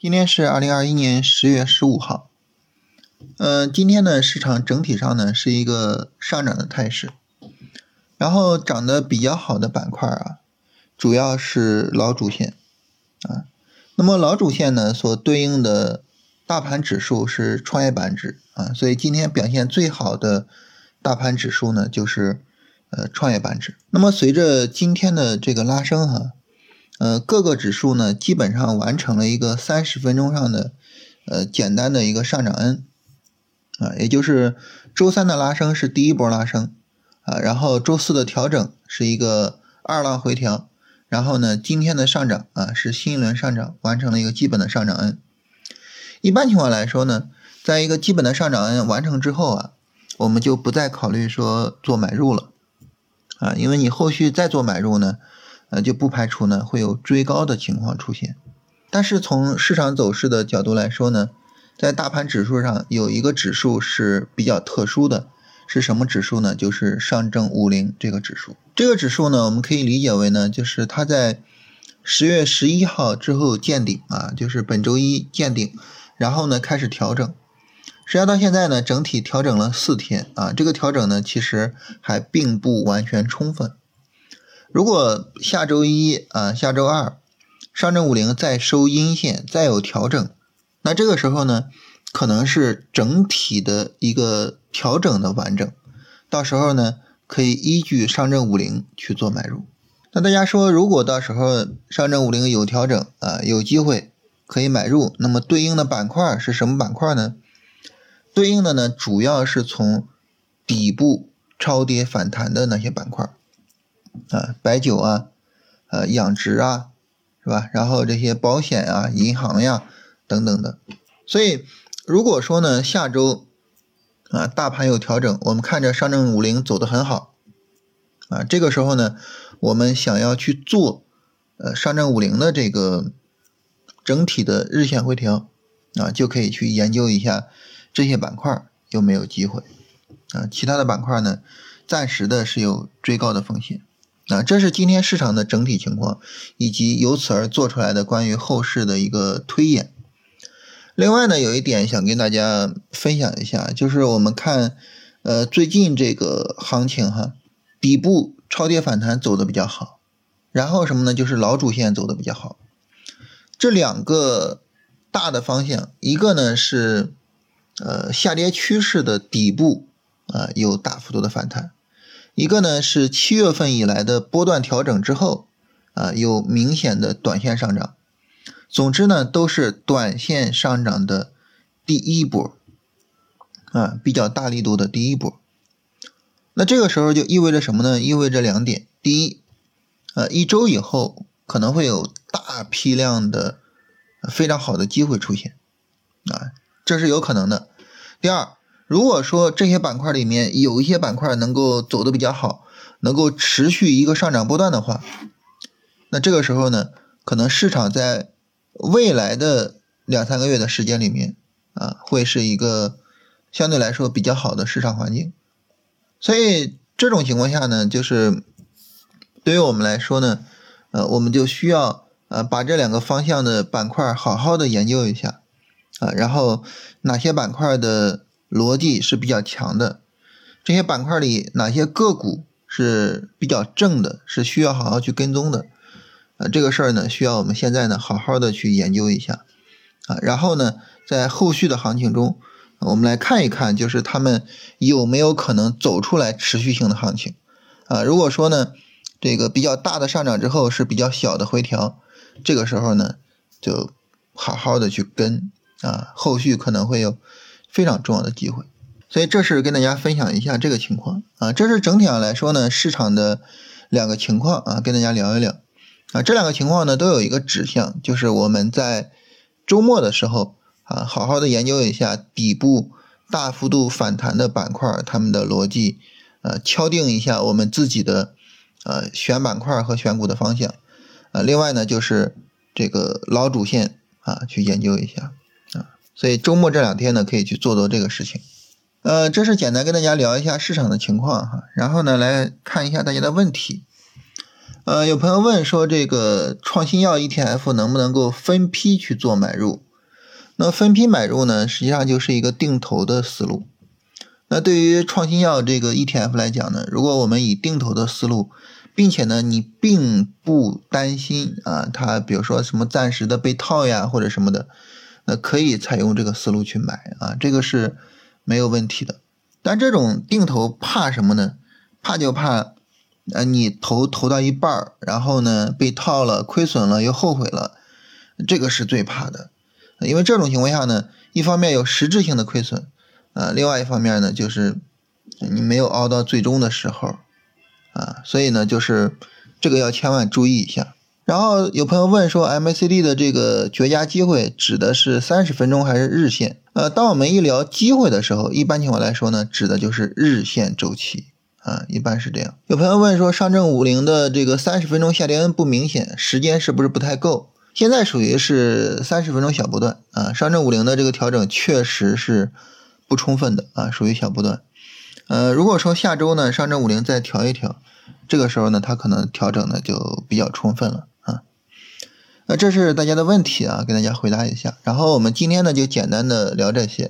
今天是二零二一年十月十五号。嗯，今天呢，市场整体上呢是一个上涨的态势，然后涨得比较好的板块啊，主要是老主线啊。那么老主线呢所对应的大盘指数是创业板指啊，所以今天表现最好的大盘指数呢就是呃创业板指。那么随着今天的这个拉升哈。呃，各个指数呢，基本上完成了一个三十分钟上的呃简单的一个上涨 N 啊，也就是周三的拉升是第一波拉升啊，然后周四的调整是一个二浪回调，然后呢，今天的上涨啊是新一轮上涨，完成了一个基本的上涨 N。一般情况来说呢，在一个基本的上涨 N 完成之后啊，我们就不再考虑说做买入了啊，因为你后续再做买入呢。呃，就不排除呢会有追高的情况出现，但是从市场走势的角度来说呢，在大盘指数上有一个指数是比较特殊的，是什么指数呢？就是上证五零这个指数。这个指数呢，我们可以理解为呢，就是它在十月十一号之后见顶啊，就是本周一见顶，然后呢开始调整，实际上到现在呢，整体调整了四天啊，这个调整呢其实还并不完全充分。如果下周一啊，下周二，上证五零再收阴线，再有调整，那这个时候呢，可能是整体的一个调整的完整，到时候呢，可以依据上证五零去做买入。那大家说，如果到时候上证五零有调整啊，有机会可以买入，那么对应的板块是什么板块呢？对应的呢，主要是从底部超跌反弹的那些板块。啊，白酒啊，呃，养殖啊，是吧？然后这些保险啊、银行呀等等的。所以，如果说呢，下周啊，大盘有调整，我们看着上证五零走得很好啊，这个时候呢，我们想要去做呃上证五零的这个整体的日线回调啊，就可以去研究一下这些板块有没有机会啊。其他的板块呢，暂时的是有追高的风险。啊，这是今天市场的整体情况，以及由此而做出来的关于后市的一个推演。另外呢，有一点想跟大家分享一下，就是我们看，呃，最近这个行情哈，底部超跌反弹走的比较好，然后什么呢？就是老主线走的比较好。这两个大的方向，一个呢是，呃，下跌趋势的底部啊有大幅度的反弹。一个呢是七月份以来的波段调整之后，啊有明显的短线上涨。总之呢都是短线上涨的第一波，啊比较大力度的第一波。那这个时候就意味着什么呢？意味着两点：第一，呃一周以后可能会有大批量的非常好的机会出现，啊这是有可能的。第二。如果说这些板块里面有一些板块能够走的比较好，能够持续一个上涨波段的话，那这个时候呢，可能市场在未来的两三个月的时间里面啊，会是一个相对来说比较好的市场环境。所以这种情况下呢，就是对于我们来说呢，呃，我们就需要呃把这两个方向的板块好好的研究一下啊，然后哪些板块的。逻辑是比较强的，这些板块里哪些个股是比较正的，是需要好好去跟踪的，啊，这个事儿呢，需要我们现在呢好好的去研究一下，啊，然后呢，在后续的行情中，我们来看一看，就是他们有没有可能走出来持续性的行情，啊，如果说呢，这个比较大的上涨之后是比较小的回调，这个时候呢，就好好的去跟，啊，后续可能会有。非常重要的机会，所以这是跟大家分享一下这个情况。啊，这是整体上来说呢市场的两个情况啊，跟大家聊一聊。啊，这两个情况呢都有一个指向，就是我们在周末的时候啊，好好的研究一下底部大幅度反弹的板块，它们的逻辑，呃，敲定一下我们自己的呃选板块和选股的方向。啊，另外呢就是这个老主线啊，去研究一下。所以周末这两天呢，可以去做做这个事情。呃，这是简单跟大家聊一下市场的情况哈。然后呢，来看一下大家的问题。呃，有朋友问说，这个创新药 ETF 能不能够分批去做买入？那分批买入呢，实际上就是一个定投的思路。那对于创新药这个 ETF 来讲呢，如果我们以定投的思路，并且呢，你并不担心啊，它比如说什么暂时的被套呀或者什么的，那可以采用这个思路去买啊，这个是没有问题的。但这种定投怕什么呢？怕就怕，呃，你投投到一半儿，然后呢被套了，亏损了又后悔了，这个是最怕的。因为这种情况下呢，一方面有实质性的亏损，啊，另外一方面呢就是你没有熬到最终的时候。啊，所以呢，就是这个要千万注意一下。然后有朋友问说，MACD 的这个绝佳机会指的是三十分钟还是日线？呃，当我们一聊机会的时候，一般情况来说呢，指的就是日线周期啊，一般是这样。有朋友问说，上证五零的这个三十分钟下跌不明显，时间是不是不太够？现在属于是三十分钟小波段啊，上证五零的这个调整确实是不充分的啊，属于小波段。呃，如果说下周呢，上证五零再调一调，这个时候呢，它可能调整的就比较充分了。那这是大家的问题啊，给大家回答一下。然后我们今天呢，就简单的聊这些。